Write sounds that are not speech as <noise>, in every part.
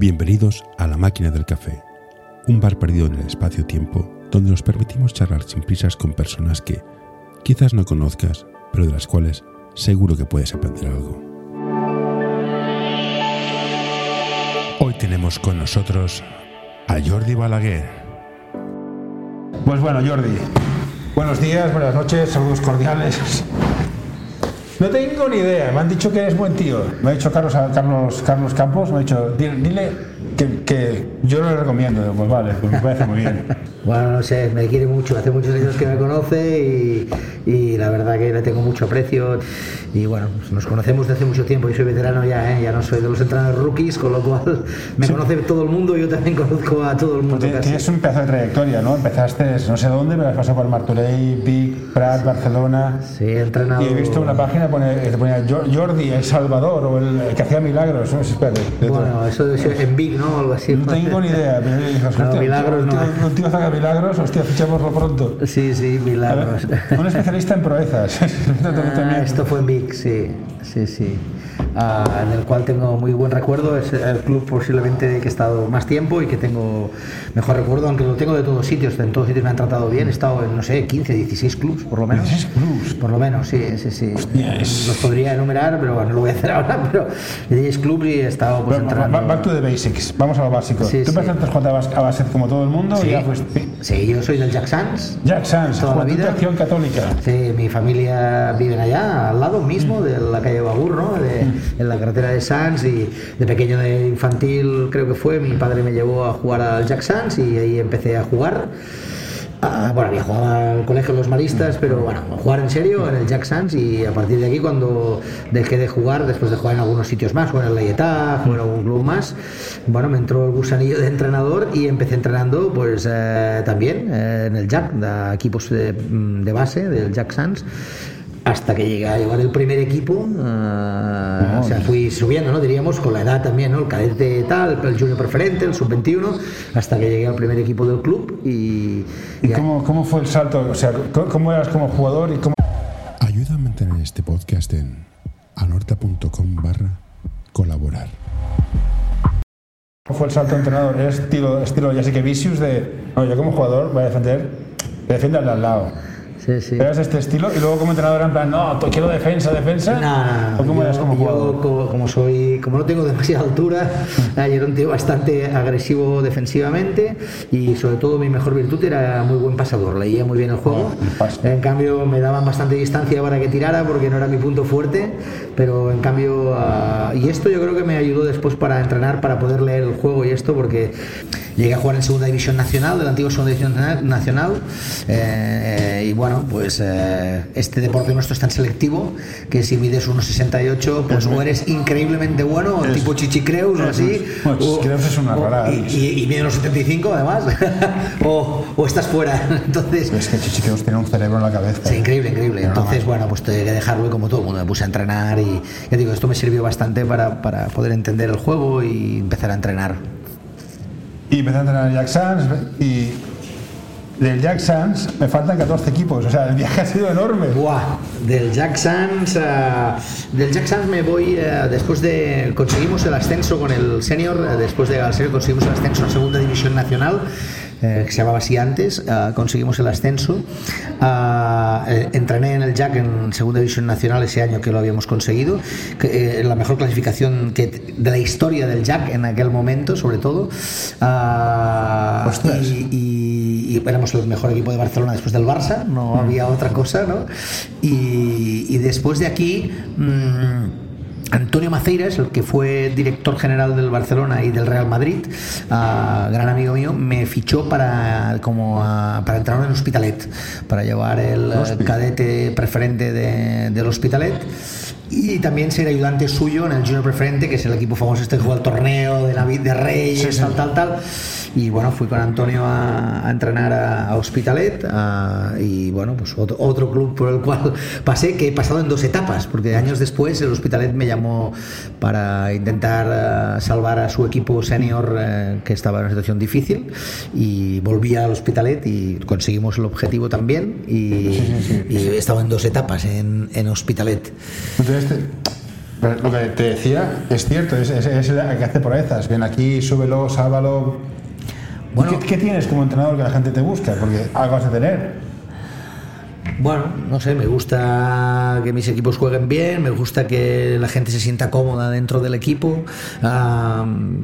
Bienvenidos a La Máquina del Café, un bar perdido en el espacio-tiempo donde nos permitimos charlar sin prisas con personas que quizás no conozcas, pero de las cuales seguro que puedes aprender algo. Hoy tenemos con nosotros a Jordi Balaguer. Pues bueno, Jordi, buenos días, buenas noches, saludos cordiales. No tengo ni idea, me han dicho que eres buen tío. Me ha dicho Carlos, Carlos, Carlos Campos, me ha dicho, dile, dile que, que yo lo recomiendo. Pues vale, pues me parece muy bien. <laughs> Bueno, no sé, me quiere mucho, hace muchos años que me conoce y, y la verdad que le tengo mucho aprecio y bueno, pues nos conocemos desde hace mucho tiempo, yo soy veterano ya, ¿eh? ya no soy de los entrenadores rookies, con lo cual <laughs> me conoce todo el mundo yo también conozco a todo el mundo. Pues Tienes- un pedazo de trayectoria, ¿no? Empezaste no sé dónde, pero has pasado por Martorell, Vic, Prat, Barcelona. Sí, he entrenado... Y he visto una página que ponía Jo- Jordi, El Salvador, o el, el que hacía milagros. ¿no? Espérate, de todo. Bueno, eso ser en Big, ¿no? Algo así. No tengo ni idea, pero No, milagros un tío, no. Milagros, hostia, fichémoslo pronto. Sí, sí, milagros. ver, Un especialista en proezas. <laughs> Ah, esto fue Vic, sí, sí, sí. Ah, en el cual tengo muy buen recuerdo. Es el club posiblemente que he estado más tiempo y que tengo mejor recuerdo, aunque lo tengo de todos sitios. En todos sitios me han tratado bien. He estado en, no sé, 15, 16 clubs por lo menos. 16 clubs. Por lo menos, sí, sí, sí. Hostia, es- Los podría enumerar, pero bueno, no lo voy a hacer <laughs> ahora. Pero 16 clubs y he estado pues ba- entrenando. Back to the basics, vamos a lo básico. Sí, ¿Tú sí. empezaste a jugar a bas- a básquet como todo el mundo? Sí. Y ya fuiste- Sí, yo soy del Jack Sands. Jack Sands, Toda la vida. Acción Católica. Sí, mi familia vive allá, al lado mismo de la calle Bagur, ¿no? De- en la carretera de Sanz y de pequeño de infantil creo que fue, mi padre me llevó a jugar al Jack Sands y ahí empecé a jugar. Ah, bueno, había jugado al colegio los maristas, pero bueno, jugar en serio en el Jack Sands y a partir de aquí cuando dejé de jugar, después de jugar en algunos sitios más, o en el Layetá, o en algún club más, bueno, me entró el gusanillo de entrenador y empecé entrenando pues eh, también eh, en el Jack, de equipos de, de base del Jack Sands. Hasta que llegué a llevar el primer equipo, eh, o sea, fui subiendo, ¿no? Diríamos, con la edad también, ¿no? El cadete tal, el junior preferente, el sub-21, hasta que llegué al primer equipo del club y, ¿Y y cómo, cómo fue el salto? O sea, ¿cómo, eras como jugador y cómo... Ayuda a mantener este podcast en anorta.com barra colaborar. ¿Cómo fue el salto entrenador? ¿Eres estilo, estilo ya sé que Vicious de, no, yo como jugador voy a defender, que defienda al de al lado. Sí, sí. ¿Eras de este estilo? Y luego como entrenador era en plan, no, quiero defensa, defensa. No, no, no. ¿O cómo yo, eras como jugador? co- como soy, como no tengo <laughs> demasiada altura, eh, yo era un tío bastante agresivo defensivamente y sobre todo mi mejor virtud era muy buen pasador, leía muy bien el juego. pase. En cambio me daban bastante distancia para que tirara porque no era mi punto fuerte, pero en cambio ah, y esto yo creo que me ayudó después para entrenar, para poder leer el juego y esto porque llegué a jugar en segunda división nacional, de la antigua segunda división na- nacional eh, y bueno pues eh, este deporte nuestro es tan selectivo que si mides 1,68 pues o eres increíblemente bueno o tipo chichicreus o así o- Chichicreus es una rara, y, y, y mide 1,75 además <laughs> o, o estás fuera <laughs> entonces Es que Chichiqueos tiene un cerebro en la cabeza. Sí, increíble, increíble. Entonces, bueno, pues tuve que dejarlo y como todo el mundo me puse a entrenar y ya digo, esto me sirvió bastante para, para poder entender el juego y empezar a entrenar. Y empecé a entrenar en Jack Sands y del Jack Sands me faltan 14 equipos. O sea, el viaje <laughs> ha sido enorme. Buah, del Jack Sands, ah, del Jack Sands me voy ah, después de conseguimos el ascenso con el senior, eh, después de al senior conseguimos el ascenso a segunda división nacional. Eh, que se llamaba así antes, ah, conseguimos el ascenso. Ah, eh, entrené en el Jack en Segunda División Nacional ese año que lo habíamos conseguido, que, eh, la mejor clasificación que, de la historia del Jack en aquel momento, sobre todo. Ah, y, y- y éramos el mejor equipo de Barcelona después del Barça, no había otra cosa, ¿no? Y, y después de aquí, mm, Antonio Maceiras, el que fue director general del Barcelona y del Real Madrid, ah, gran amigo mío, me fichó para como ah, para entrar en Hospitalet, para llevar el cadete preferente de- del Hospitalet y también ser ayudante suyo en el Junior Preferente, que es el equipo famoso este que juega el torneo de Navid de Reyes, tal, tal, tal. Y bueno, fui con Antonio a, a entrenar a, a Hospitalet a- y bueno, pues otro, otro club por el cual <laughs> pasé, que he pasado en dos etapas, porque años después el Hospitalet me llamó para intentar eh, salvar a su equipo senior eh, que estaba en una situación difícil y volví al Hospitalet y conseguimos el objetivo también y, y he estado en dos etapas en, en Hospitalet. Entonces, te- lo que te decía es cierto, es, es, es el que hace proezas. Ven aquí, súbelo, sálvalo. Bueno. ¿Qué, qué tienes como entrenador que la gente te busca? Porque algo has de tener. Bueno, no sé, me gusta que mis equipos jueguen bien, me gusta que la gente se sienta cómoda dentro del equipo,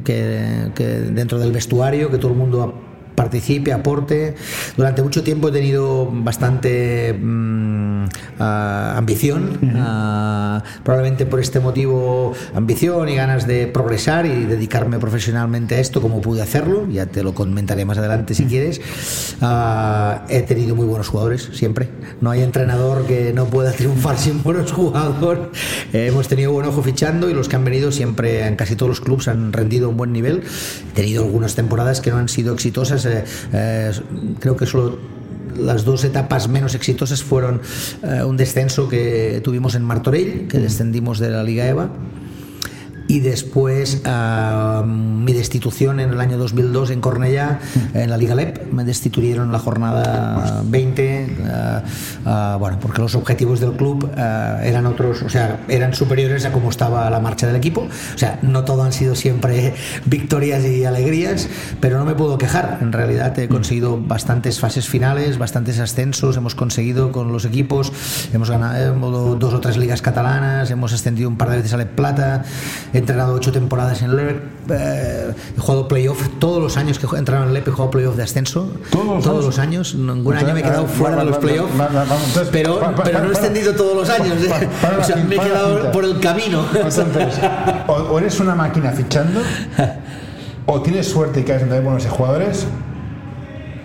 que, que dentro del vestuario, que todo el mundo participe, aporte. Durante mucho tiempo he tenido bastante mm, ah, ambición, ah, probablemente por este motivo ambición y ganas de progresar y dedicarme profesionalmente a esto como pude hacerlo, ya te lo comentaré más adelante si quieres. Ah, he tenido muy buenos jugadores, siempre. No hay entrenador que no pueda <laughs> triunfar sin buenos jugadores. Eh, hemos tenido buen ojo fichando y los que han venido siempre en casi todos los clubes han rendido un buen nivel. He tenido algunas temporadas que no han sido exitosas. eh, eh, creo que solo las dos etapas menos exitosas fueron eh, un descenso que tuvimos en Martorell, que descendimos de la Liga EVA, y después ah, mi destitución en el año 2002 en Cornellá, <laughs> en la Liga LEP. Me destituyeron en la jornada 20, ah, ah, bueno, porque los objetivos del club ah, eran otros, o sea, eran superiores a cómo estaba la marcha del equipo. O sea, no todo han sido siempre <laughs> victorias y alegrías, pero no me puedo quejar. En realidad he conseguido bastantes fases finales, bastantes ascensos, hemos conseguido con los equipos, hemos ganado dos o tres ligas catalanas, hemos ascendido un par de veces a LEP Plata, he entrenado ocho temporadas en LEP, eh, he jugado playoff todos los años que he entrado en LEP, he jugado playoff de ascenso. ¿Todos los los años, ningún año me he quedado Ah, fuera de los playoffs. Pero, no he extendido todos los años. ¿eh? O sea, me he quedado por el camino. Entonces, o, o eres una máquina fichando, o tienes suerte y caes entre buenos jugadores,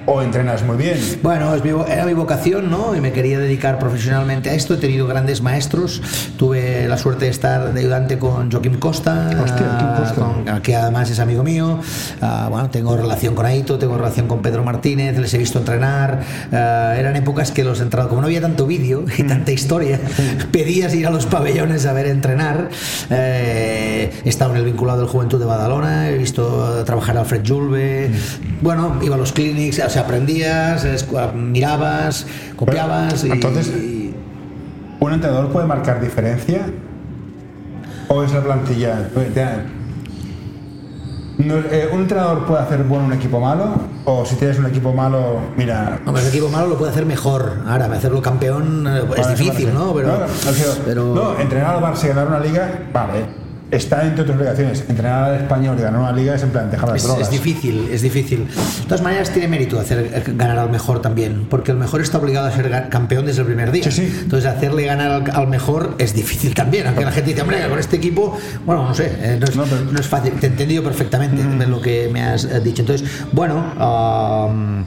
o entrenas muy bien. Bueno, es mi era mi vocación, ¿no? Y me quería dedicar profesionalmente a esto. He tenido grandes maestros. Tuve la suerte de estar de ayudante con Joaquim Costa, Hostia, Joaquim ah, Costa. con- que además es amigo mío. Ah, bueno, tengo relación con Aito, tengo relación con Pedro Martínez, les he visto entrenar. Ah, eran épocas que los entrenadores, como no había tanto vídeo y tanta historia, pedías ir a los pabellones a ver entrenar. Eh, he estado en el vinculado del Juventud de Badalona, he visto trabajar a Alfred Julve. Bueno, iba a los clinics, o sea, aprendías, mirabas, copiabas. y- Entonces- y- ¿Un entrenador puede marcar diferencia? ¿O es la plantilla? No, eh, ¿Un entrenador puede hacer bueno un equipo malo? ¿O si tienes un equipo malo, mira, Hombre, el equipo malo lo puede hacer mejor. Ahora, hacerlo campeón eh, es Vale, difícil, ¿no? Pero, no, no, pero- no, entrenar al Barça y ganar una liga, vale. Está entre otras obligaciones. Entrenar al español y ganar una liga es en plan dejar las Es, drogas. es difícil, es difícil. De todas maneras, tiene mérito hacer eh, ganar al mejor también, porque el mejor está obligado a ser campeón desde el primer día. Sí, sí. Entonces, hacerle ganar al, al mejor es difícil también. Aunque la gente dice, hombre, con este equipo, bueno, no sé, eh, no, es, No, pero- no es fácil. Te he entendido perfectamente de lo que me has eh, dicho. Entonces, bueno.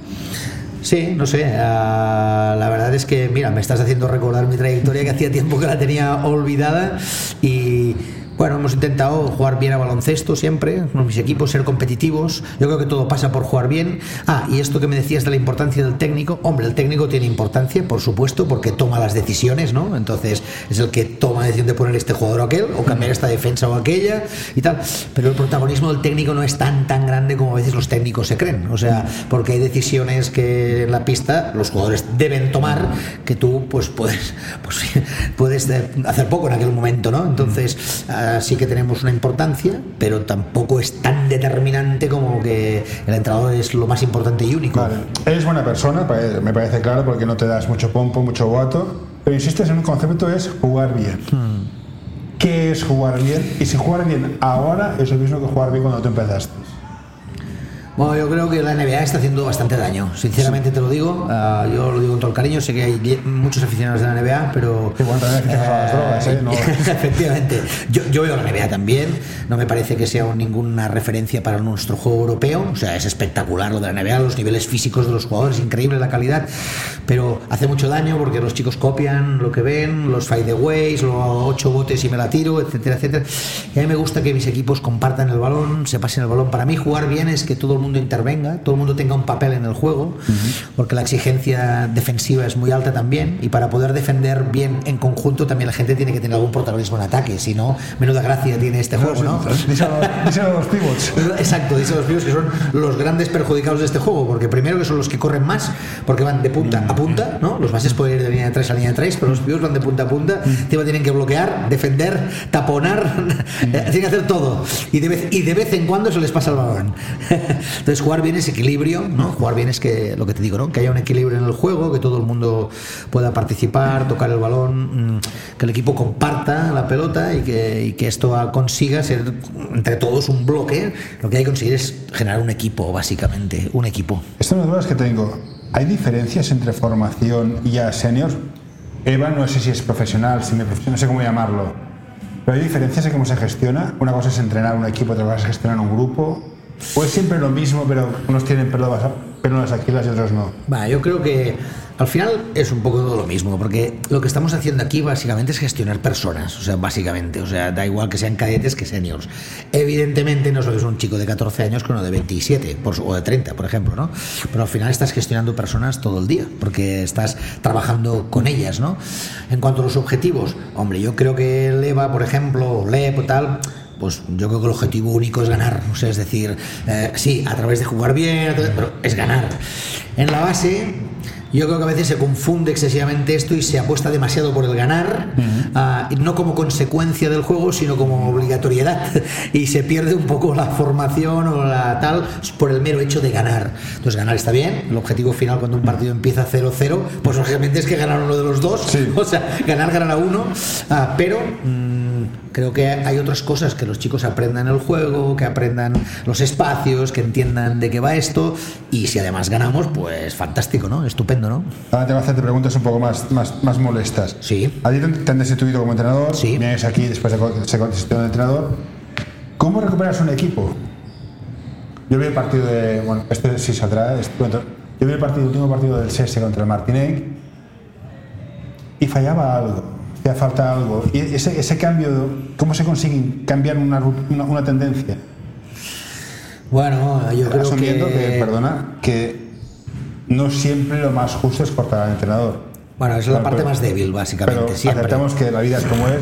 Sí, no sé. ah, la verdad es que, mira, me estás haciendo recordar mi trayectoria que hacía tiempo que la tenía olvidada y. Bueno, hemos intentado jugar bien a baloncesto siempre, con mis equipos, ser competitivos. Yo creo que todo pasa por jugar bien. Ah, y esto que me decías de la importancia del técnico, hombre, el técnico tiene importancia, por supuesto, porque toma las decisiones, ¿no? Entonces es el que toma la decisión de poner este jugador o aquel, o cambiar esta defensa o aquella y tal. Pero el protagonismo del técnico no es tan tan grande como a veces los técnicos se creen. O sea, porque hay decisiones que en la pista los jugadores deben tomar que tú pues puedes pues <laughs> puedes eh, hacer poco en aquel momento, ¿no? Entonces sí que tenemos una importancia, pero tampoco es tan determinante como que el entrenador es lo más importante y único. Vale. Eres buena persona, pare- me parece claro, porque no te das mucho pompo, mucho guato, pero insistes en un concepto es jugar bien. ¿Qué es jugar bien? Y si jugar bien ahora es lo mismo que jugar bien cuando tú empezaste. Bueno, yo creo que la NBA está haciendo bastante daño, sinceramente te lo digo. Ah, yo lo digo con todo el cariño, sé que hay muchos aficionados de la NBA, pero. Que bueno, también aficionados a las drogas, ¿eh? No- <laughs> Efectivamente. Yo, yo veo la NBA también, no me parece que sea ninguna referencia para nuestro juego europeo, o sea, es espectacular lo de la NBA, los niveles físicos de los jugadores, increíble la calidad, pero hace mucho daño porque los chicos copian lo que ven, los fadeaways, los ocho botes y me la tiro, etcétera, etcétera. Y a mí me gusta que mis equipos compartan el balón, se pasen el balón. Para mí jugar bien es que todo el mundo intervenga, todo el mundo tenga un papel en el juego, porque la exigencia defensiva es muy alta también y para poder defender bien en conjunto también la gente tiene que tener algún protagonismo en ataque, si no, menuda gracia tiene este juego, ¿no? Díselo <laughs> díselo a los pivots. Exacto, dice los pivots que son los grandes perjudicados de este juego, porque primero que son los que corren más, porque van de punta a punta, ¿no? Los bases pueden ir de línea de 3 a línea de 3, pero los pivots van de punta a punta, encima tienen que bloquear, defender, taponar, <laughs> tienen que hacer todo. Y de, vez, y de vez en cuando se les pasa el balón. Entonces jugar bien es equilibrio, ¿no? Jugar bien es que, lo que te digo, ¿no? Que haya un equilibrio en el juego, que todo el mundo pueda participar, tocar el balón, mm, que el equipo comparta la pelota y que, esto consiga ser entre todos un bloque. Lo que hay que conseguir es generar un equipo, básicamente, un equipo. Estas son las dudas que tengo. ¿Hay diferencias entre formación y a seniors? Eva, no sé si es profesional, si me, no sé cómo llamarlo. Pero hay diferencias en cómo se gestiona. Una cosa es entrenar un equipo, otra cosa es gestionar un grupo. ¿O es siempre lo mismo, pero unos tienen pelo en las y otros no? Va, yo creo que al final es un poco todo lo mismo, porque lo que estamos haciendo aquí básicamente es gestionar personas, o sea, básicamente, o sea, da igual que sean cadetes que seniors. Evidentemente no sois un chico de 14 años que uno de 27 por, o de 30, por ejemplo, ¿no? Pero al final estás gestionando personas todo el día, porque estás trabajando con ellas, ¿no? En cuanto a los objetivos, hombre, yo creo que Leva, por ejemplo, LEP o tal, pues yo creo que el objetivo único es ganar. O sea, es decir, eh, sí, a través de jugar bien, pero es ganar. En la base, yo creo que a veces se confunde excesivamente esto y se apuesta demasiado por el ganar, ah, no como consecuencia del juego, sino como obligatoriedad. <laughs> Y se pierde un poco la formación o la tal por el mero hecho de ganar. Entonces, ganar está bien. El objetivo final cuando un partido empieza 0-0, pues obviamente es que ganar uno de los dos. <laughs> O sea, ganar, ganar a uno. Ah, pero. Mm, creo que hay otras cosas que los chicos aprendan el juego, que aprendan los espacios, que entiendan de qué va esto y si además ganamos, pues fantástico, ¿no? Estupendo, ¿no? Ahora te voy a hacerte preguntas un poco más, más, más molestas. Sí. A ti te han destituido como entrenador, Sí. vienes aquí después de ser de entrenador. ¿Cómo recuperas un equipo? Yo vi el partido de. Bueno, este sí saldrá. Este, bueno, yo vi el, partido, el último partido del SESE contra el Martinec y fallaba algo. Hacía falta algo. Y ese, ese cambio, ¿cómo se consigue cambiar una, una, una tendencia? Bueno, yo creo Asumiendo que... que, perdona, que no siempre lo más justo es cortar al entrenador. Bueno, es la parte pero- más débil, básicamente, Pero siempre. aceptamos que la vida es como es.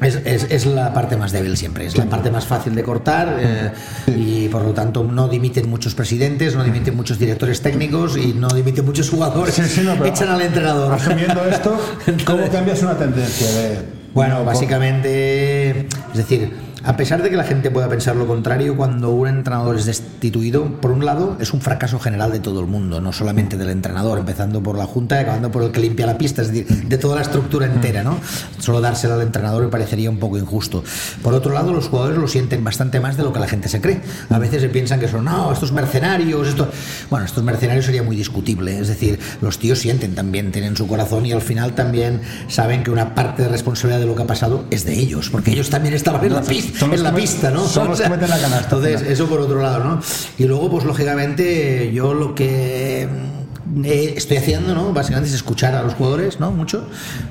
Es, es, es la parte más débil siempre, es la parte más fácil de cortar eh, y por lo tanto no dimiten muchos presidentes, no dimiten muchos directores técnicos y no dimiten muchos jugadores. Sí, sí, no, pero- Echan al entrenador. Asumiendo esto, ¿cómo cambias una tendencia de. Bueno, no, básicamente, es decir, a pesar de que la gente pueda pensar lo contrario, cuando un entrenador es destituido, por un lado, es un fracaso general de todo el mundo, no solamente del entrenador, empezando por la junta y acabando por el que limpia la pista, es decir, de toda la estructura entera, ¿no? Solo dársela al entrenador me parecería un poco injusto. Por otro lado, los jugadores lo sienten bastante más de lo que la gente se cree. A veces se piensan que son, no, estos mercenarios, esto. Bueno, estos mercenarios sería muy discutible, es decir, los tíos sienten también, tienen su corazón y al final también saben que una parte de responsabilidad de lo que ha pasado es de ellos, porque ellos también estaban en la pista, Son en la pista ¿no? son los que <laughs> meten la canasta, Entonces, eso por otro lado, ¿no? Y luego, pues lógicamente, yo lo que eh, estoy haciendo, ¿no? Básicamente es escuchar a los jugadores, ¿no? Mucho.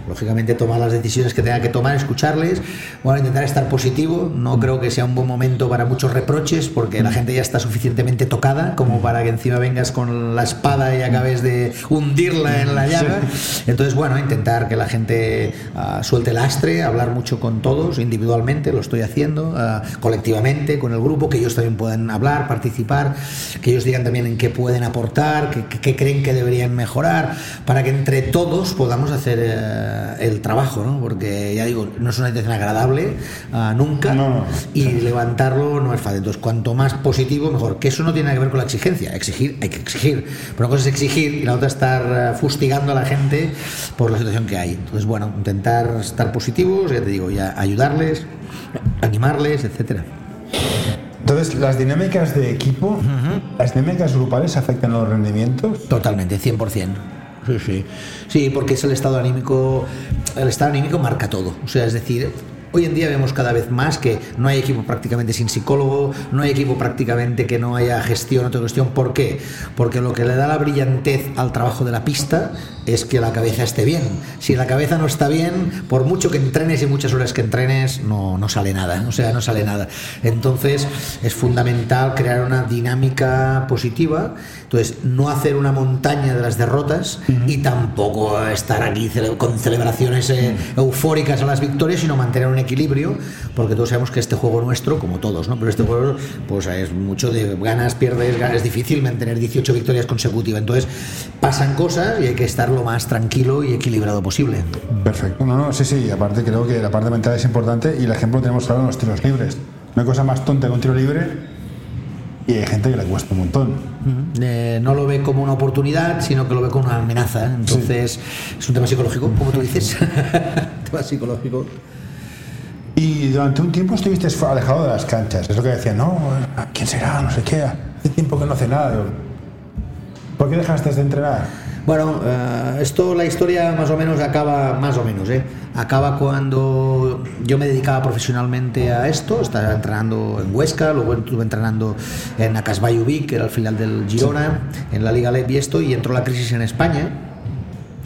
Lógicamente tomar las decisiones que tenga que tomar, escucharles. Bueno, intentar estar positivo. No creo que sea un buen momento para muchos reproches, porque la gente ya está suficientemente tocada como para que encima vengas con la espada y acabes de hundirla en la llaga. Entonces, bueno, intentar que la gente ah, suelte el astre, hablar mucho con todos individualmente, lo estoy haciendo, ah, colectivamente, con el grupo, que ellos también puedan hablar, participar, que ellos digan también en qué pueden aportar, qué, qué- qué creen que deberían mejorar, para que entre todos podamos hacer eh, el trabajo, ¿no? Porque ya digo, no es una intención agradable ah, nunca No, no. y levantarlo no es fácil. Entonces, cuanto más positivo, mejor. Que eso no tiene nada que ver con la exigencia. Exigir, hay que exigir. Pero una cosa es exigir y la otra estar eh, fustigando a la gente por la situación que hay. Entonces, bueno, intentar estar positivos, ya te digo, ya ayudarles, animarles, etcétera. Entonces, las dinámicas de equipo, las dinámicas grupales afectan a los rendimientos. Totalmente, 100%. Sí, sí. Sí, porque es el estado anímico. El estado anímico marca todo. O sea, es decir, hoy en día vemos cada vez más que no hay equipo prácticamente sin psicólogo, no hay equipo prácticamente que no haya gestión, autogestión. ¿Por qué? Porque lo que le da la brillantez al trabajo de la pista es que la cabeza esté bien. Si la cabeza no está bien, por mucho que entrenes y muchas horas que entrenes, no, no sale nada. O sea, no sale nada. Entonces, es fundamental crear una dinámica positiva. Entonces, no hacer una montaña de las derrotas y tampoco estar aquí con celebraciones eh, eufóricas a las victorias, sino mantener un equilibrio, porque todos sabemos que este juego nuestro, como todos, ¿no? Pero este juego, pues es mucho de ganas, pierdes, ganas, es difícil mantener 18 victorias consecutivas. Entonces, pasan cosas y hay que estar lo más tranquilo y equilibrado posible. Perfecto. No, no, sí, sí. Aparte, creo que la parte mental es importante y el ejemplo tenemos claro en los tiros libres. No hay cosa más tonta que un tiro libre y hay gente que le cuesta un montón. Eh, no lo ve como una oportunidad, sino que lo ve como una amenaza. Entonces, es un tema psicológico, como tú dices. <laughs> tema psicológico. Y durante un tiempo estuviste alejado de las canchas. Es lo que decían, no, ¿quién será? No sé qué. Hace tiempo que no hace nada. ¿Por qué dejaste de entrenar? Bueno, eh, esto, la historia más o menos acaba, más o menos, ¿eh? Acaba cuando yo me dedicaba profesionalmente a esto, estaba entrenando en Huesca, luego estuve entrenando en Acasbayu que era el final del Girona, en la Liga LEP y esto, y entró la crisis en España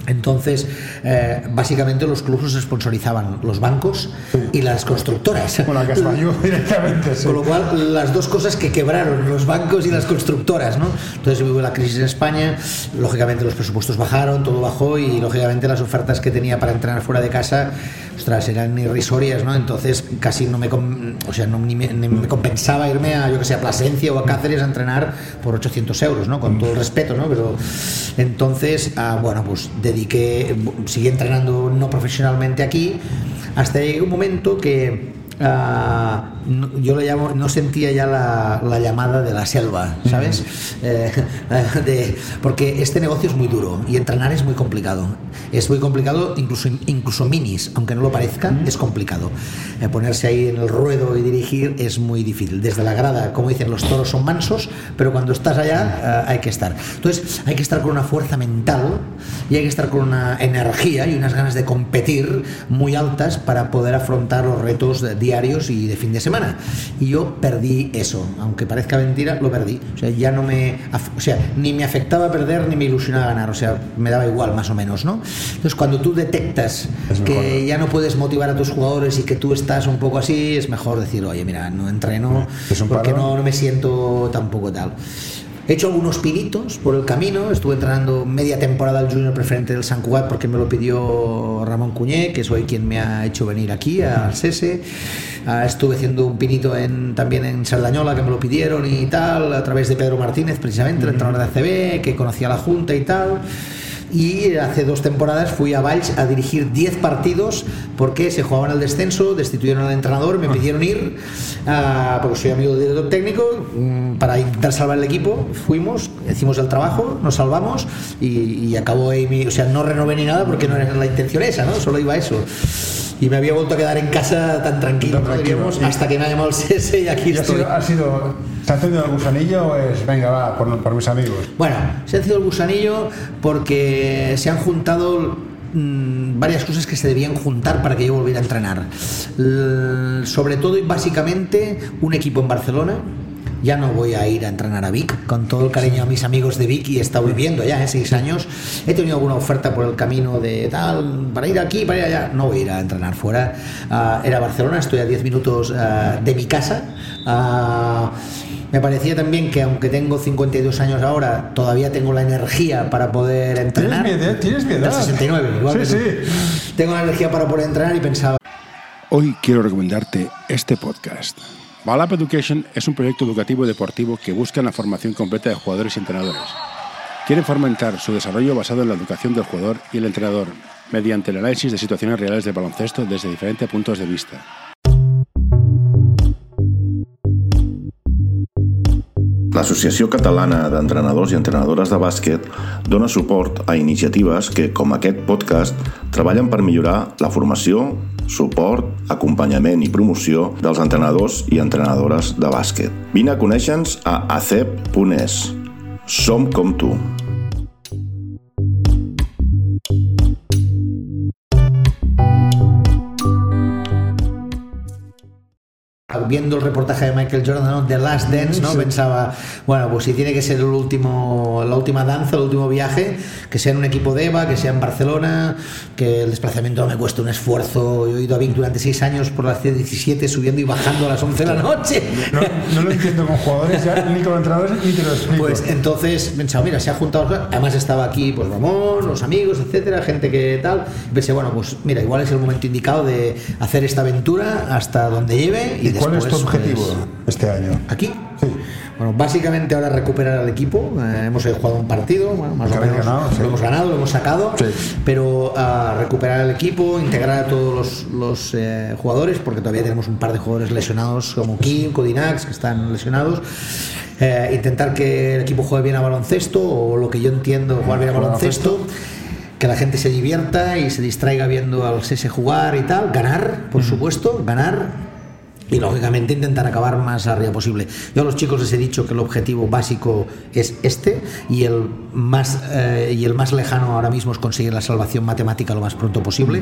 entonces, eh, básicamente los clubes sponsorizaban los bancos y las constructoras. Que <laughs> directamente. Con lo cual, las dos cosas que quebraron, los bancos y las constructoras, ¿no? Entonces hubo la crisis en España, lógicamente los presupuestos bajaron, todo bajó y lógicamente las ofertas que tenía para entrenar fuera de casa, ostras, eran irrisorias, ¿no? Entonces casi no me, o sea, no, ni me, compensaba irme a, yo que sé, a Plasencia o a Cáceres a entrenar por 800 euros, ¿no? Con todo el respeto, ¿no? Pero entonces, ah, bueno, pues dediqué, seguí entrenando no profesionalmente aquí, hasta un momento que ah, yo lo llamo, no sentía ya la, llamada de la selva, ¿sabes? <laughs> Eh, de, porque este negocio es muy duro y entrenar es muy complicado. Es muy complicado, incluso, incluso minis, aunque no lo parezca, es complicado. Eh, ponerse ahí en el ruedo y dirigir es muy difícil. Desde la grada, como dicen, los toros son mansos, pero cuando estás allá eh, hay que estar. Entonces hay que estar con una fuerza mental y hay que estar con una energía y unas ganas de competir muy altas para poder afrontar los retos diarios y de fin de semana y yo perdí eso, aunque parezca mentira, lo perdí. O sea, ya no me. O sea, ni me afectaba perder ni me ilusionaba ganar. O sea, me daba igual, más o menos, ¿no? Entonces, cuando tú detectas que ya no puedes motivar a tus jugadores y que tú estás un poco así, es mejor decir, oye, mira, no entreno porque no, no me siento tampoco tal. He hecho algunos pinitos por el camino, estuve entrenando media temporada al junior preferente del San Cugat porque me lo pidió Ramón Cuñé, que es hoy quien me ha hecho venir aquí al SESE. Ah, estuve haciendo un pinito en, también en Sardañola que me lo pidieron y tal, a través de Pedro Martínez, precisamente, el entrenador de ACB, que conocía la Junta y tal y hace dos temporadas fui a Valls a dirigir 10 partidos porque se jugaban al descenso, destituyeron al entrenador, me pidieron ir, uh, porque soy amigo del director técnico, um, para intentar salvar el equipo. Fuimos, hicimos el trabajo, nos salvamos y, y acabó ahí, o sea, no renové ni nada porque no era la intención esa, ¿no? Solo iba eso y me había vuelto a quedar en casa tan tranquilo, hasta que me ha llamado el CS y aquí estoy. Ha sido, ¿Se ha encendido el gusanillo o es, venga, va, por, por mis amigos? Bueno, se ha encendido el gusanillo porque se han juntado mm, varias cosas que se debían juntar para que yo volviera a entrenar. sobre todo y básicamente un equipo en Barcelona ya no voy a ir a entrenar a Vic, con todo el cariño a mis amigos de Vic y he estado viviendo ya en ¿eh? seis años. He tenido alguna oferta por el camino de tal, para ir aquí, para ir allá. No voy a ir a entrenar fuera. Uh, era Barcelona, estoy a 10 minutos ah, de mi casa. Ah, me parecía también que aunque tengo 52 años ahora, todavía tengo la energía para poder entrenar. ¿Tienes mi edad? 69, igual. Sí, sí. Tengo la energía para poder entrenar y pensaba... Hoy quiero recomendarte este podcast. Balap Education es un proyecto educativo y deportivo que busca la formación completa de jugadores y entrenadores. Quieren fomentar su desarrollo basado en la educación del jugador y el entrenador, mediante el análisis de situaciones reales de baloncesto desde diferentes puntos de vista. L'Associació Catalana d'Entrenadors i Entrenadores de Bàsquet dona suport a iniciatives que, com aquest podcast, treballen per millorar la formació, suport, acompanyament i promoció dels entrenadors i entrenadores de bàsquet. Vine a conèixer-nos a acep.es. Som com tu. Viendo el reportaje de Michael Jordan, ¿no? The Last Dance, ¿no? Pensaba, bueno, pues si tiene que ser el último, la última danza, el último viaje, que sea en un equipo de EVA, que sea en Barcelona, que el desplazamiento me cueste un esfuerzo. Yo he ido a Vic durante seis años por la C17 subiendo y bajando a las 11 de la noche. No, no lo <laughs> entiendo con jugadores, ya, ni con entrenadores, ni te lo explico. Pues entonces pensaba, mira, se ha juntado, además estaba aquí pues Ramón, los amigos, etcétera, gente que tal. Pensé, bueno, pues mira, igual es el momento indicado de hacer esta aventura hasta donde lleve. ¿Y, ¿Y cuál es tu después, objetivo pues, este año? aquí? Sí. Bueno, básicamente ahora recuperar al equipo. Eh, hemos jugado un partido, bueno, más o menos ganado, sí. lo hemos ganado, lo hemos sacado, Sí. pero ah, recuperar el equipo, integrar a todos los, los, eh, jugadores, porque todavía tenemos un par de jugadores lesionados como Kim, Codinax, que están lesionados. Eh, intentar que el equipo juegue bien a baloncesto, o lo que yo entiendo, jugar bien a baloncesto. Que la gente se divierta y se distraiga viendo al CS jugar y tal. Ganar, por supuesto, ganar y lógicamente intentar acabar más arriba posible. Yo a los chicos les he dicho que el objetivo básico es este y el más eh, y el más lejano ahora mismo es conseguir la salvación matemática lo más pronto posible,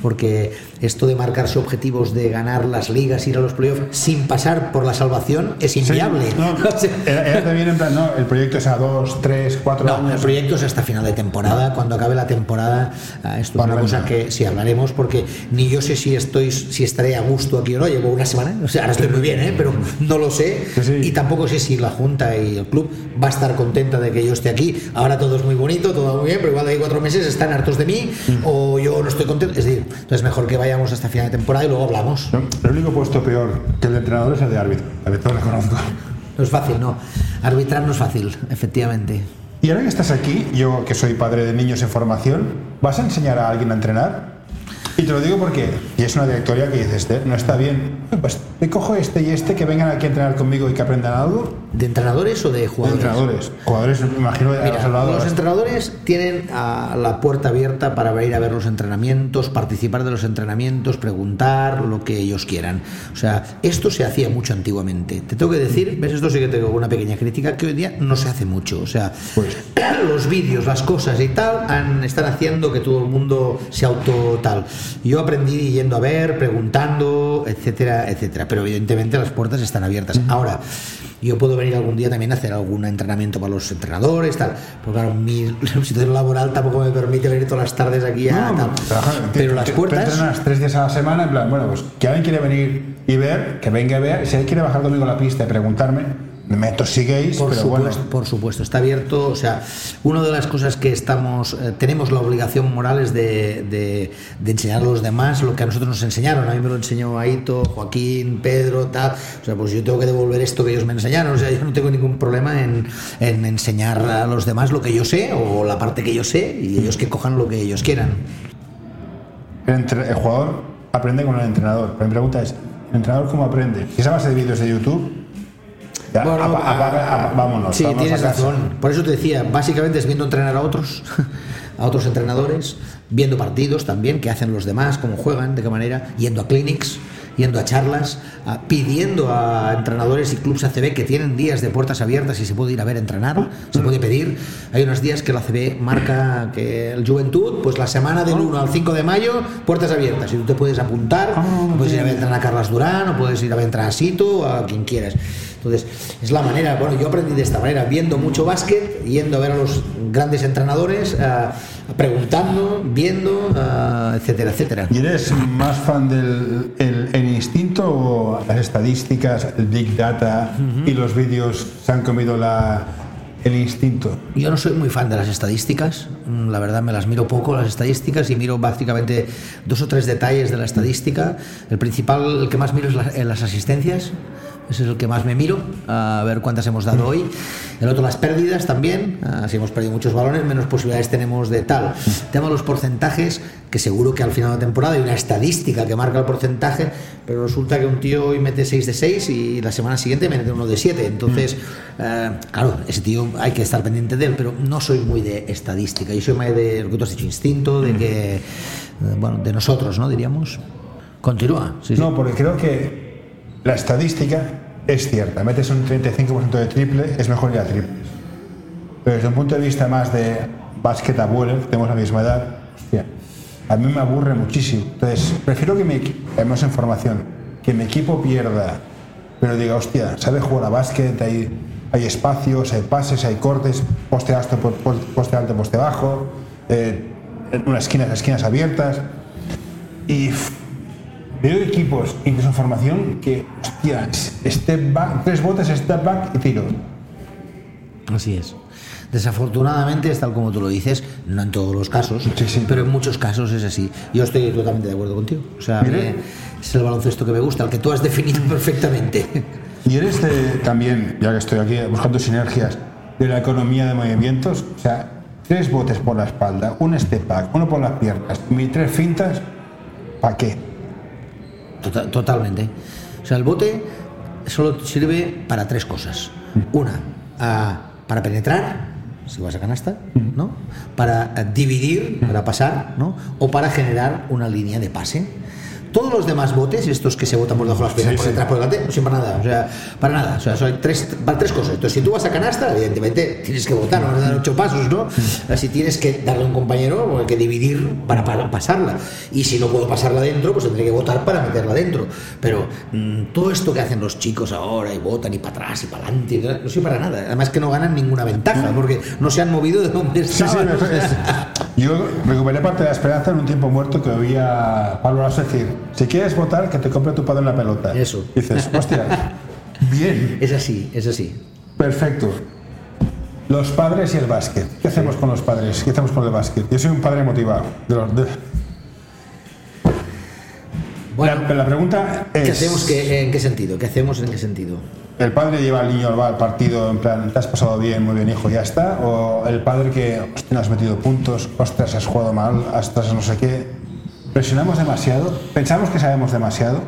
porque esto de marcarse objetivos de ganar las ligas, ir a los playoffs sin pasar por la salvación es inviable. No, <laughs> O sea, era, era también en plan, no, el proyecto es a dos, tres, cuatro no, el años. proyecto es hasta final de temporada. Cuando acabe la temporada, ah, esto es una cosa que sí hablaremos, porque ni yo sé si estoy, si estaré a gusto aquí o no. Llevo una semana, o sea, ahora estoy muy bien, ¿eh? pero no lo sé. Sí. Y tampoco sé si la Junta y el club va a estar contenta de que yo esté aquí. Ahora todo es muy bonito, todo muy bien, pero igual de ahí cuatro meses están hartos de mí Mm. o yo no estoy contento. Es decir, entonces mejor que vayamos hasta final de temporada y luego hablamos. No, El único puesto peor que el de entrenador es el de árbitro. A ver, todo lo conozco. No es fácil, no. Arbitrar no es fácil, efectivamente. Y ahora que estás aquí, yo que soy padre de niños en formación, ¿vas a enseñar a alguien a entrenar? Y te lo digo porque, y es una directoria que dices, "Eh, no está bien, pues te cojo este y este que vengan aquí a entrenar conmigo y que aprendan algo. ¿De entrenadores o de De jugadores? entrenadores. Jugadores, me imagino, de Mira, los has- entrenadores tienen ah, la puerta abierta para ir a ver los entrenamientos, participar de los entrenamientos, preguntar lo que ellos quieran. O sea, esto se hacía mucho antiguamente. Te tengo que decir, ves, esto sí que tengo una pequeña crítica, que hoy día no se hace mucho. O sea, Pues. <clears throat> los vídeos, las cosas y tal, han- están haciendo que todo el mundo se auto tal. Yo aprendí yendo a ver, preguntando, etcétera, etcétera. Pero evidentemente las puertas están abiertas. Ahora, yo puedo venir algún día también a hacer algún entrenamiento para los entrenadores, tal. Porque claro, mi <laughs> situación laboral tampoco me permite venir todas las tardes aquí a No, tal. trabaja- te- Pero las te- puertas. entrenas tres días a la semana, en plan, bueno, pues que alguien quiere venir y ver, que venga a ver. Si alguien quiere bajar conmigo a la pista y preguntarme, me tosiguéis, Por pero supuesto, bueno. por supuesto, está abierto. O sea, una de las cosas que estamos, eh, tenemos la obligación moral es de, de- de enseñar a los demás lo que a nosotros nos enseñaron. A mí me lo enseñó Aito, Joaquín, Pedro, tal. O sea, pues yo tengo que devolver esto que ellos me enseñaron. O sea, yo no tengo ningún problema en, en enseñar a los demás lo que yo sé o la parte que yo sé y ellos que cojan lo que ellos quieran. El, entre- el jugador aprende con el entrenador. Pero mi pregunta es, ¿el entrenador cómo aprende? Es a base de vídeos de YouTube, ya, Bueno, apa- ah, apa- vámonos. Sí, vámonos tienes a razón. Por eso te decía, básicamente es viendo entrenar a otros, <laughs> a otros entrenadores, viendo partidos también, que hacen los demás, cómo juegan, de qué manera, yendo a clinics, yendo a charlas, a- pidiendo a entrenadores y clubes ACB que tienen días de puertas abiertas y se puede ir a ver entrenar, se puede pedir. Hay unos días que la ACB marca que el Juventud, pues la semana del 1 al 5 de mayo, puertas abiertas, y tú te puedes apuntar, puedes ir a ver entrenar a Carlas Durán, o puedes ir a ver entrenar a Sito, a quien quieras. Entonces, es la manera, bueno, yo aprendí de esta manera, viendo mucho básquet, yendo a ver a los grandes entrenadores, ah, preguntando, viendo, ah, etcétera, etcétera. ¿Y eres más fan del el, el instinto o las estadísticas, el big data y los vídeos se han comido la, el instinto? Yo no soy muy fan de las estadísticas, mm, la verdad me las miro poco las estadísticas y miro básicamente dos o tres detalles de la estadística. El principal, el que más miro es la- en las asistencias, ese es el que más me miro, a ver cuántas hemos dado hoy. El otro, las pérdidas también, ah, si hemos perdido muchos balones, menos posibilidades tenemos de tal. El tema de los porcentajes, que seguro que al final de la temporada hay una estadística que marca el porcentaje, pero resulta que un tío hoy mete 6 de 6 y la semana siguiente mete uno de 7. Entonces, eh, claro, ese tío hay que estar pendiente de él, pero no soy muy de estadística. Yo soy más de lo que tú has dicho, instinto, de que, eh, bueno, de nosotros, ¿no? Diríamos. Continúa. Sí, sí. No, porque creo que la estadística es cierta. Metes un 35% de triple, es mejor ir a triples. Pero desde un punto de vista más de básquet abuelo, tenemos la misma edad, hostia, a mí me aburre muchísimo. Entonces, prefiero que mi equi- además en formación, que mi equipo pierda pero diga, hostia, sabe jugar a básquet, hay, hay espacios, hay pases, hay cortes, poste alto, poste alto, poste bajo, eh, unas esquinas, esquinas abiertas. Y veo equipos, incluso en formación, que, hostia, step back, tres botes, step back y tiro. Así es. Desafortunadamente es tal como tú lo dices, no en todos los casos, pero en muchos casos es así. Yo estoy totalmente de acuerdo contigo. O sea, es el baloncesto que me gusta, el que tú has definido perfectamente. Y eres de, también, ya que estoy aquí buscando sinergias, de la economía de movimientos, o sea, tres botes por la espalda, un step back, uno por las piernas, y tres fintas, ¿para qué? Tota-, totalmente. O sea, el bote solo sirve para tres cosas. Mm. Una, para penetrar, si vas a canasta, ¿no? Para dividir, para pasar, ¿no? O para generar una línea de pase. Todos los demás botes, estos que se botan por debajo de las piernas, por detrás, por delante, no sirven para nada. O sea, para nada. O sea, son tres, para tres cosas. Entonces, si tú vas a canasta, evidentemente tienes que botar, no vas a dar ocho pasos, ¿no? Si tienes que darle a un compañero, hay que dividir para, pasarla. Y si no puedo pasarla dentro, pues tendré que votar para meterla dentro. Pero mm, todo esto que hacen los chicos ahora, y votan y para atrás y para adelante, no sirve para nada. Además que no ganan ninguna ventaja, porque no se han movido de donde estaban. <laughs> Yo recuperé parte de la esperanza en un tiempo muerto que oía Pablo Lasso decir si quieres votar, que te compre tu padre en la pelota. Eso. dices, hostia, bien. <laughs> Es así, es así. Perfecto. Los padres y el básquet. ¿Qué hacemos con los padres? ¿Qué hacemos con el básquet? Yo soy un padre motivado. Bueno, la, la, pregunta es... ¿qué hacemos, ¿En qué sentido? ¿Qué hacemos en qué sentido? ¿El padre lleva al niño al partido en plan, te has pasado bien, muy bien, hijo, ya está? ¿O el padre que, hostia, has metido puntos, ostras, has jugado mal, ostras, no sé qué? ¿Presionamos demasiado? ¿Pensamos que sabemos demasiado?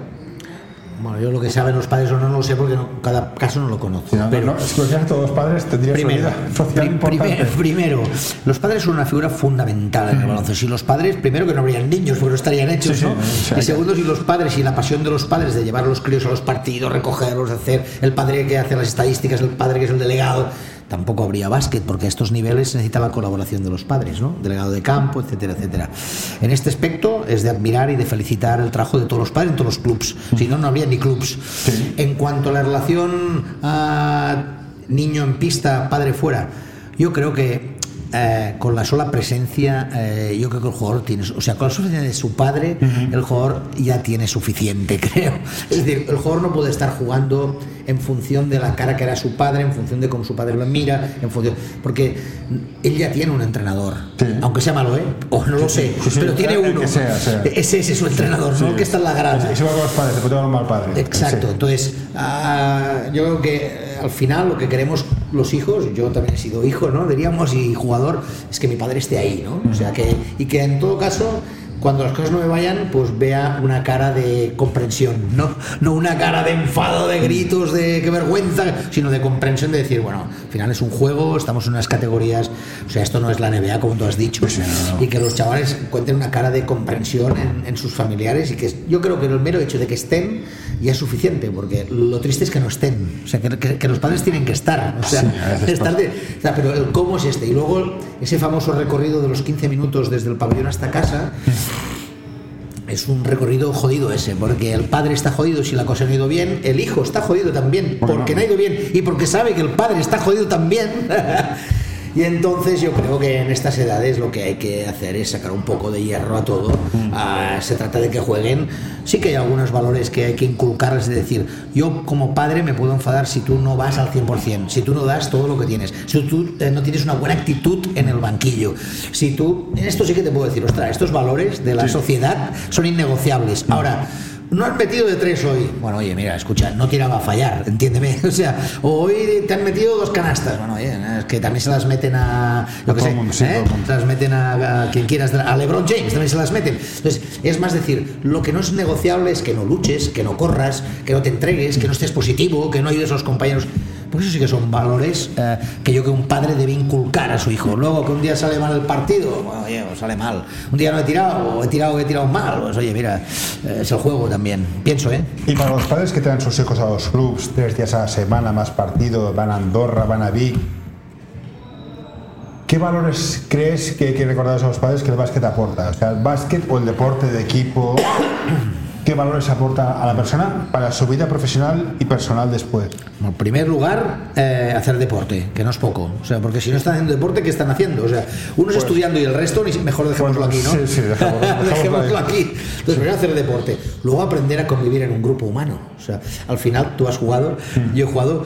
Bueno, yo lo que saben los padres o no, no lo sé porque cada caso no lo conozco. pero es que todos los padres tendrían primero, social importante. <laughs> Primero, los padres son una figura fundamental en el baloncesto. Si los padres, primero que no habrían niños porque no estarían hechos, ¿no? y segundo, si los padres y la pasión de los padres de llevar a los críos a los partidos, recogerlos, hacer el padre que hace las estadísticas, el padre que es el delegado, tampoco habría básquet, porque a estos niveles se necesita la colaboración de los padres, ¿no? Delegado de campo, etcétera, etcétera. En este aspecto es de admirar y de felicitar el trabajo de todos los padres en todos los clubs. Si no, no habría ni clubs. En cuanto a la relación a niño en pista, padre fuera, yo creo que eh, con la sola presencia, eh, yo creo que el jugador tiene, o sea, con la suficiencia de su padre, el jugador ya tiene suficiente, <laughs> creo. Es decir, el jugador no puede estar jugando en función de la cara que era su padre, en función de cómo su padre lo mira, en función, porque él ya tiene un entrenador, aunque sea malo, ¿eh? O no lo sé, pero tiene uno. Ese, es su entrenador, ¿no? Que está en la grada. Ese va con los padres, se puede mal padre. Exacto. Entonces, ah, yo creo que al final lo que queremos los hijos, yo también he sido hijo, ¿no? Diríamos, y jugador, es que mi padre esté ahí, ¿no? O sea, que, y que en todo caso cuando las cosas no me vayan, pues vea una cara de comprensión, no, no una cara de enfado, de gritos, de qué vergüenza, sino de comprensión de decir, bueno, al final es un juego, estamos en unas categorías, o sea, esto no es la NBA, como tú has dicho, y que los chavales encuentren una cara de comprensión en, sus familiares y que yo creo que el mero hecho de que estén ya es suficiente, porque lo triste es que no estén, o sea, que, los padres tienen que estar, o sea, estar de, o sea, pero el cómo es este, y luego ese famoso recorrido de los 15 minutos desde el pabellón hasta casa, es un recorrido jodido ese, porque el padre está jodido si la cosa no ha ido bien, el hijo está jodido también porque no ha ido bien y porque sabe que el padre está jodido también. <laughs> Y entonces yo creo que en estas edades lo que hay que hacer es sacar un poco de hierro a todo. Mm. Ah, se trata de que jueguen. Sí que hay algunos valores que hay que inculcarles, es decir, yo como padre me puedo enfadar si tú no vas al 100%, si tú no das todo lo que tienes, si tú eh, no tienes una buena actitud en el banquillo, si tú, en esto sí que te puedo decir, ostras, estos valores de la sociedad son innegociables. Ahora, no has metido de tres hoy. Bueno, oye, mira, escucha, no tiraba a fallar, entiéndeme. <laughs> O sea, hoy te han metido dos canastas. Bueno, oye, es que también se las meten a. Lo que sé, ¿eh? Se las meten a, quien quieras, a LeBron James también se las meten. Entonces, es más decir, lo que no es negociable es que no luches, que no corras, que no te entregues, que no estés positivo, que no ayudes a los compañeros. Porque eso sí que son valores eh, que yo que un padre debe inculcar a su hijo. Luego que un día sale mal el partido, oye, pues sale mal. Un día no he tirado, o he tirado, he tirado mal. Pues oye, mira, eh, es el juego también. Pienso, ¿eh? Y para los padres que traen sus hijos a los clubs, tres días a la semana, más partido, van a Andorra, van a Vic. ¿Qué valores crees que hay que recordar a los padres que el básquet aporta? O sea, el básquet o el deporte de equipo ¿qué valores aporta a la persona para su vida profesional y personal después? En primer lugar, eh, hacer deporte, que no es poco. O sea, porque si no están haciendo deporte, ¿qué están haciendo? O sea, uno es estudiando y el resto, mejor dejémoslo Pues, aquí, ¿no? sí, sí, dejémoslo- <laughs> dejémoslo Dejémoslo aquí. Entonces, primero hacer deporte. Luego aprender a convivir en un grupo humano. O sea, al final tú has jugado, yo he jugado.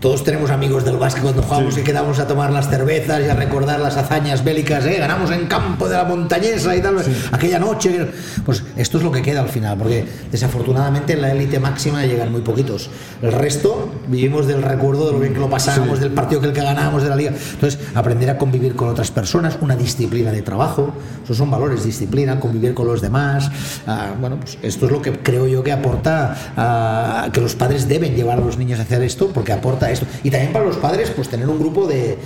Todos tenemos amigos del básquet cuando jugamos y quedamos a tomar las cervezas y a recordar las hazañas bélicas, ¿eh? ganamos en campo de la montañesa y tal, aquella noche. Pues esto es lo que queda al final, porque desafortunadamente en la élite máxima llegan muy poquitos. El resto vivimos del recuerdo de lo bien que lo pasábamos, del partido que el que ganábamos de la liga. Entonces, aprender a convivir con otras personas, una disciplina de trabajo, esos son valores, disciplina, convivir con los demás. ah, bueno, pues esto es lo que creo yo que aporta ah, que los padres deben llevar a los niños a hacer esto, porque aporta esto. Y también para los padres, pues tener un grupo de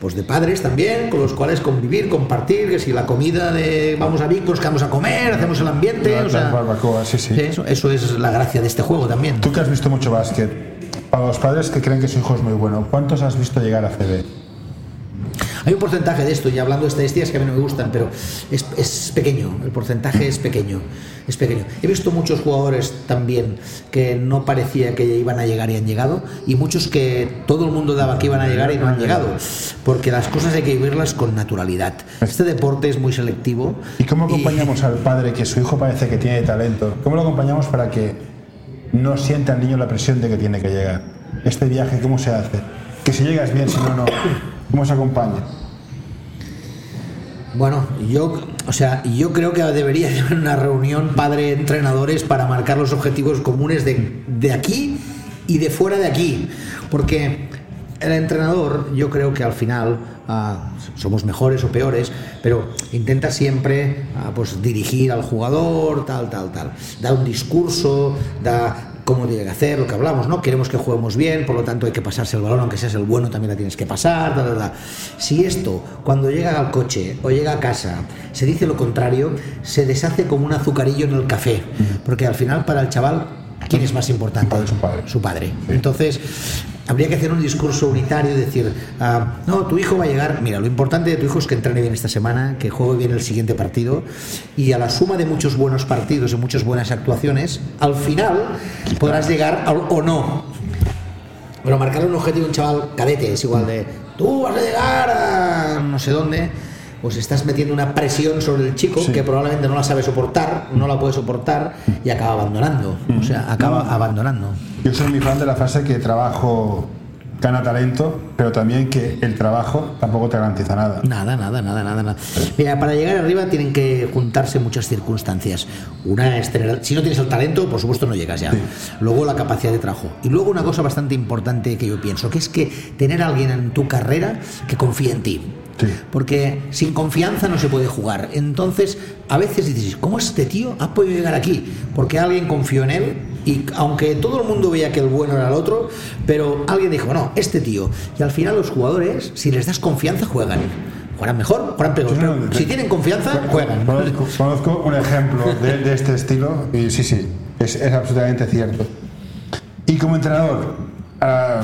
pues de padres también, con los cuales convivir, compartir, que si la comida de vamos a Vic, nos quedamos a comer, hacemos el ambiente, La- o sea, la barbacoa, sí, sí. eso, eso es la gracia de este juego también. Tú que has visto mucho básquet, para los padres que creen que su hijo es muy bueno, ¿cuántos has visto llegar a CB? Hay un porcentaje de esto, y hablando de estadísticas que a mí no me gustan, pero es, es pequeño, el porcentaje es pequeño, es pequeño. He visto muchos jugadores también que no parecía que iban a llegar y han llegado, y muchos que todo el mundo daba que iban a llegar y no han llegado, porque las cosas hay que vivirlas con naturalidad. Este deporte es muy selectivo. ¿Y cómo acompañamos al padre que su hijo parece que tiene talento? ¿Cómo lo acompañamos para que no sienta el niño la presión de que tiene que llegar? Este viaje, ¿cómo se hace? Que si llegas bien, si no, no. ¿Cómo se acompaña? Bueno, yo, o sea, yo creo que debería <laughs> haber una reunión padre-entrenadores para marcar los objetivos comunes de, de aquí y de fuera de aquí. Porque el entrenador, yo creo que al final ah, somos mejores o peores, pero intenta siempre ah, pues, dirigir al jugador, tal, tal, tal. Da un discurso, da cómo tiene que hacer, lo que hablamos, ¿no? Queremos que juguemos bien, por lo tanto hay que pasarse el balón, aunque seas el bueno también la tienes que pasar, ta, ta, ta. Si esto, cuando llega al coche o llega a casa, se dice lo contrario, se deshace como un azucarillo en el café, porque al final para el chaval, ¿quién es más importante? Su padre. Su padre. Entonces, habría que hacer un discurso unitario y decir, ah, no, tu hijo va a llegar, mira, lo importante de tu hijo es que entrene bien esta semana, que juegue bien el siguiente partido, y a la suma de muchos buenos partidos y muchas buenas actuaciones, al final podrás llegar al- o no. Pero marcarle un objetivo a un chaval cadete es igual de, tú vas a llegar a no sé dónde, pues estás metiendo una presión sobre el chico que probablemente no la sabe soportar, no la puede soportar y acaba abandonando. O sea, acaba abandonando. Yo soy muy fan de la frase que trabajo gana talento, pero también que el trabajo tampoco te garantiza nada. Nada, nada, nada, nada, nada. Mira, para llegar arriba tienen que juntarse muchas circunstancias. Una es tener, si no tienes el talento, por supuesto no llegas ya. Luego la capacidad de trabajo. Y luego una cosa bastante importante que yo pienso, que es que tener a alguien en tu carrera que confíe en ti. Sí. Porque sin confianza no se puede jugar. Entonces, a veces dices, ¿cómo este tío ha podido llegar aquí? Porque alguien confió en él y aunque todo el mundo veía que el bueno era el otro, pero alguien dijo, no, este tío. Y al final los jugadores, si les das confianza, juegan. Juegan mejor, juegan peor. No, si tienen confianza, juegan. Conozco, conozco un ejemplo de, de este estilo y sí, sí, es, es absolutamente cierto. Y como entrenador, ah,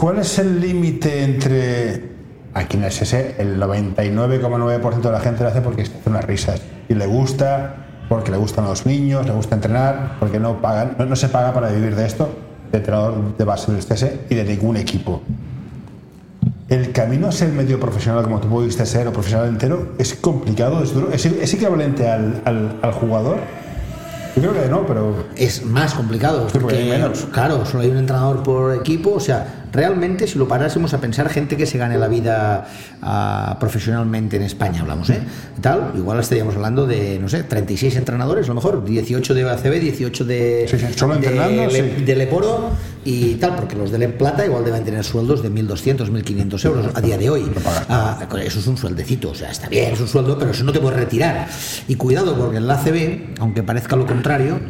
¿cuál es el límite entre aquí en el SS el 99,9% de la gente lo hace porque se hace unas risas y le gusta, porque le gustan los niños, le gusta entrenar, porque no pagan, no, no se paga para vivir de esto, de entrenador de base del SS y de ningún equipo. El camino a ser medio profesional como tú pudiste ser o profesional entero es complicado, es duro, es, es equivalente al, al- al jugador. Yo creo que no, pero es más complicado. Sí, porque hay menos. Claro, solo hay un entrenador por equipo. O sea, realmente, si lo parásemos a pensar, gente que se gane la vida ah, profesionalmente en España, hablamos, ¿eh? Tal, igual estaríamos hablando de, no sé, 36 entrenadores, a lo mejor, 18 de ACB, 18 de, Sí, sí, solo de, entrenando, Le- de Leporo y tal, porque los de Le Plata igual deben tener sueldos de 1.200, 1.500 euros a día de hoy. Ah, eso es un sueldecito, o sea, está bien, es un sueldo, pero eso no te puedes retirar. Y cuidado, porque en la ACB, aunque parezca lo contrario,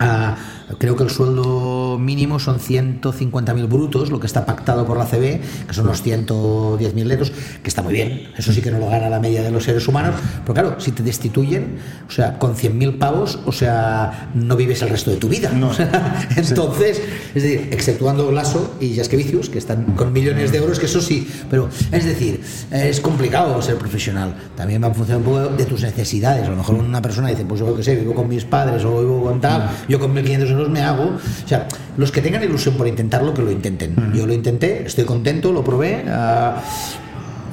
Ah, creo que el sueldo mínimo son 150.000 brutos, lo que está pactado por la CB, que son unos 110.000 euros, que está muy bien. Eso sí que no lo gana la media de los seres humanos. Pero claro, si te destituyen, o sea, con 100.000 pavos, o sea, no vives el resto de tu vida. No. O <laughs> sea, entonces, es decir, exceptuando Lasso y Jaskevicius, que están con millones de euros, que eso sí. Pero, es decir, es complicado ser profesional. También va a funcionar un poco de tus necesidades. A lo mejor una persona dice, pues yo qué sé, vivo con mis padres o vivo con tal, yo con 1.500 euros me hago. O sea, los que tengan ilusión por intentarlo, que lo intenten. Yo lo intenté, estoy contento, lo probé. ah,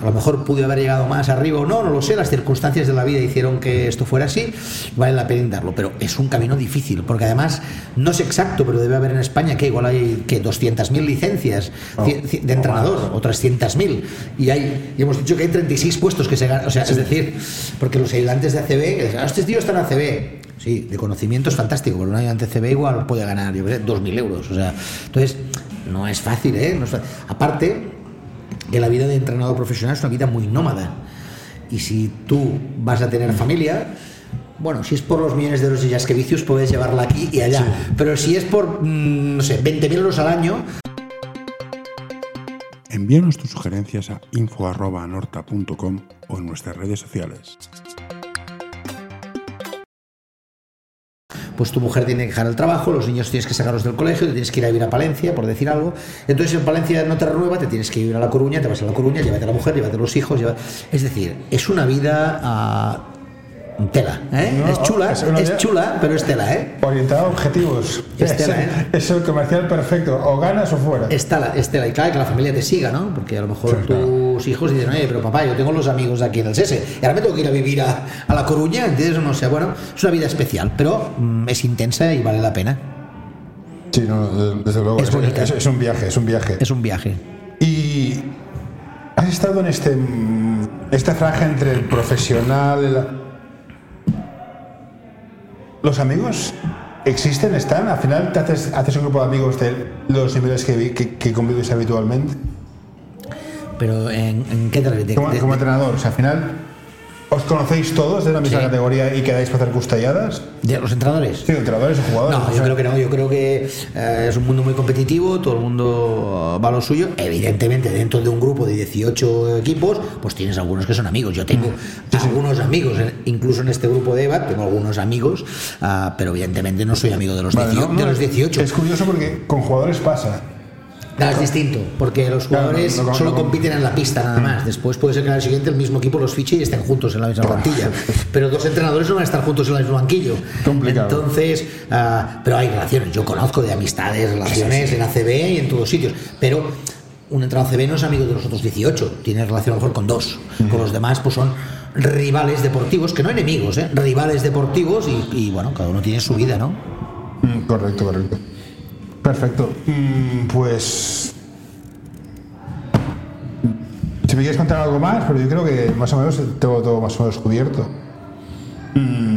a lo mejor pude haber llegado más arriba o no, no lo sé, las circunstancias de la vida hicieron que esto fuera así, vale la pena intentarlo, pero es un camino difícil, porque además no es exacto, pero debe haber en España que igual hay que 200.000 licencias ci- ci- de entrenador o 300.000 y hay y hemos dicho que hay 36 puestos que se ganan, o sea, es decir, porque los ayudantes de ACB, "Ah, este tío está en ACB, Sí, de conocimiento es fantástico, porque un ayudante CB igual puede ganar, yo qué sé, 2.000 euros. O sea, entonces, no es fácil, ¿eh? No es fa- Aparte, que la vida de entrenador profesional es una vida muy nómada. Y si tú vas a tener familia, bueno, si es por los millones de euros de Jaskevicius, puedes llevarla aquí y allá. Pero si es por, mm, no sé, 20.000 euros al año, Envíanos tus sugerencias a info.norta.com o en nuestras redes sociales. Pues tu mujer tiene que dejar el trabajo, los niños tienes que sacarlos del colegio, te tienes que ir a vivir a Palencia, por decir algo. Entonces en Palencia no te renueva, te tienes que ir a La Coruña, te vas a La Coruña, llévate a la mujer, llévate a los hijos. lleva- Es decir, es una vida ah, tela. ¿eh? No, es chula, es chula, pero es tela. ¿eh? Orientado a objetivos. Es tela, ¿eh? es el comercial perfecto. O ganas o fuera. Es tela, es tela. Y claro, que la familia te siga, ¿no? Porque a lo mejor Sí, claro. tus hijos dicen, oye, pero papá, yo tengo los amigos de aquí en el SESE y ahora me tengo que ir a vivir a, a La Coruña, ¿entiendes? No sé, bueno, es una vida especial, pero mm, es intensa y vale la pena. Sí, no, desde luego. Es Es, bonita. es- es un viaje, es un viaje. Es un viaje. Y has estado en este mm, esta franja entre el profesional. el- Los amigos existen, están. Al final te haces, haces un grupo de amigos de los niveles que, que, que convives habitualmente. Pero ¿en, en qué te refieres? Como, como entrenador, o sea, al final os conocéis todos de la misma Sí. categoría y quedáis para hacer custalladas. ¿De los entrenadores? Sí, entrenadores o jugadores. No, o yo creo que no, yo creo que eh, es un mundo muy competitivo, todo el mundo uh, va a lo suyo. Evidentemente, dentro de un grupo de 18 equipos, pues tienes algunos que son amigos. Yo tengo algunos amigos, eh, incluso en este grupo de EVA, tengo algunos amigos, ah, pero evidentemente no soy amigo de los, Vale, 18, no, no, de los 18. Es curioso porque con jugadores pasa. Claro, es distinto, porque los Claro, jugadores no, no, solo no, compiten en la pista nada más. Después puede ser que al siguiente el mismo equipo los fiche y estén juntos en la misma plantilla. Pero dos entrenadores no van a estar juntos en el mismo banquillo. Complicado. Entonces, ah, pero hay relaciones. Yo conozco de amistades, relaciones en ACB y en todos sitios. Pero un entrenador ACB no es amigo de los otros 18. Tiene relación a lo mejor con dos. Con los demás, pues son rivales deportivos, que no enemigos, ¿eh? rivales deportivos y, y, bueno, cada uno tiene su vida, ¿no? Mm, Correcto, correcto. Perfecto. Mm, Pues. Si me quieres contar algo más, pero yo creo que más o menos tengo todo más o menos cubierto. Mm,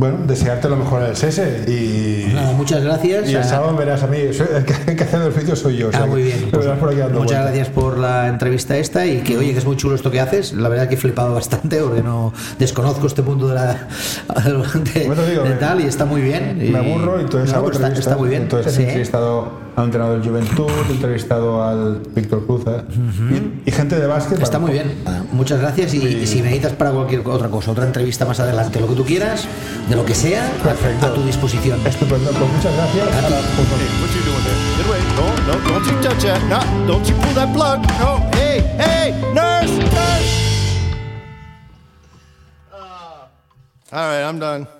Bueno, desearte lo mejor en el SESE y. Nada, muchas gracias. Y el Ah, sábado verás a mí, soy- el <laughs> que, hace el oficio soy yo. o sea Ah, muy bien. verás por Muchas vueltas. gracias por la entrevista esta y que oye que es muy chulo esto que haces. La verdad que he flipado <laughs> bastante porque no desconozco este punto de la <laughs> de, Bueno, digo, de me- tal y está muy bien. Me aburro y entonces No, hago está, está muy bien. Entonces Sí, he ¿eh? A un entrenador del Juventud, he entrevistado al Víctor Cruz ¿eh? y, y gente de básquet. Está muy bien. Ah, Muchas gracias y, y si necesitas para cualquier otra cosa, otra entrevista más adelante, lo que tú quieras, de lo que sea, a- Perfecto. a, tu disposición. Estupendo, pues muchas gracias. A ti. Nurse. All right, I'm done.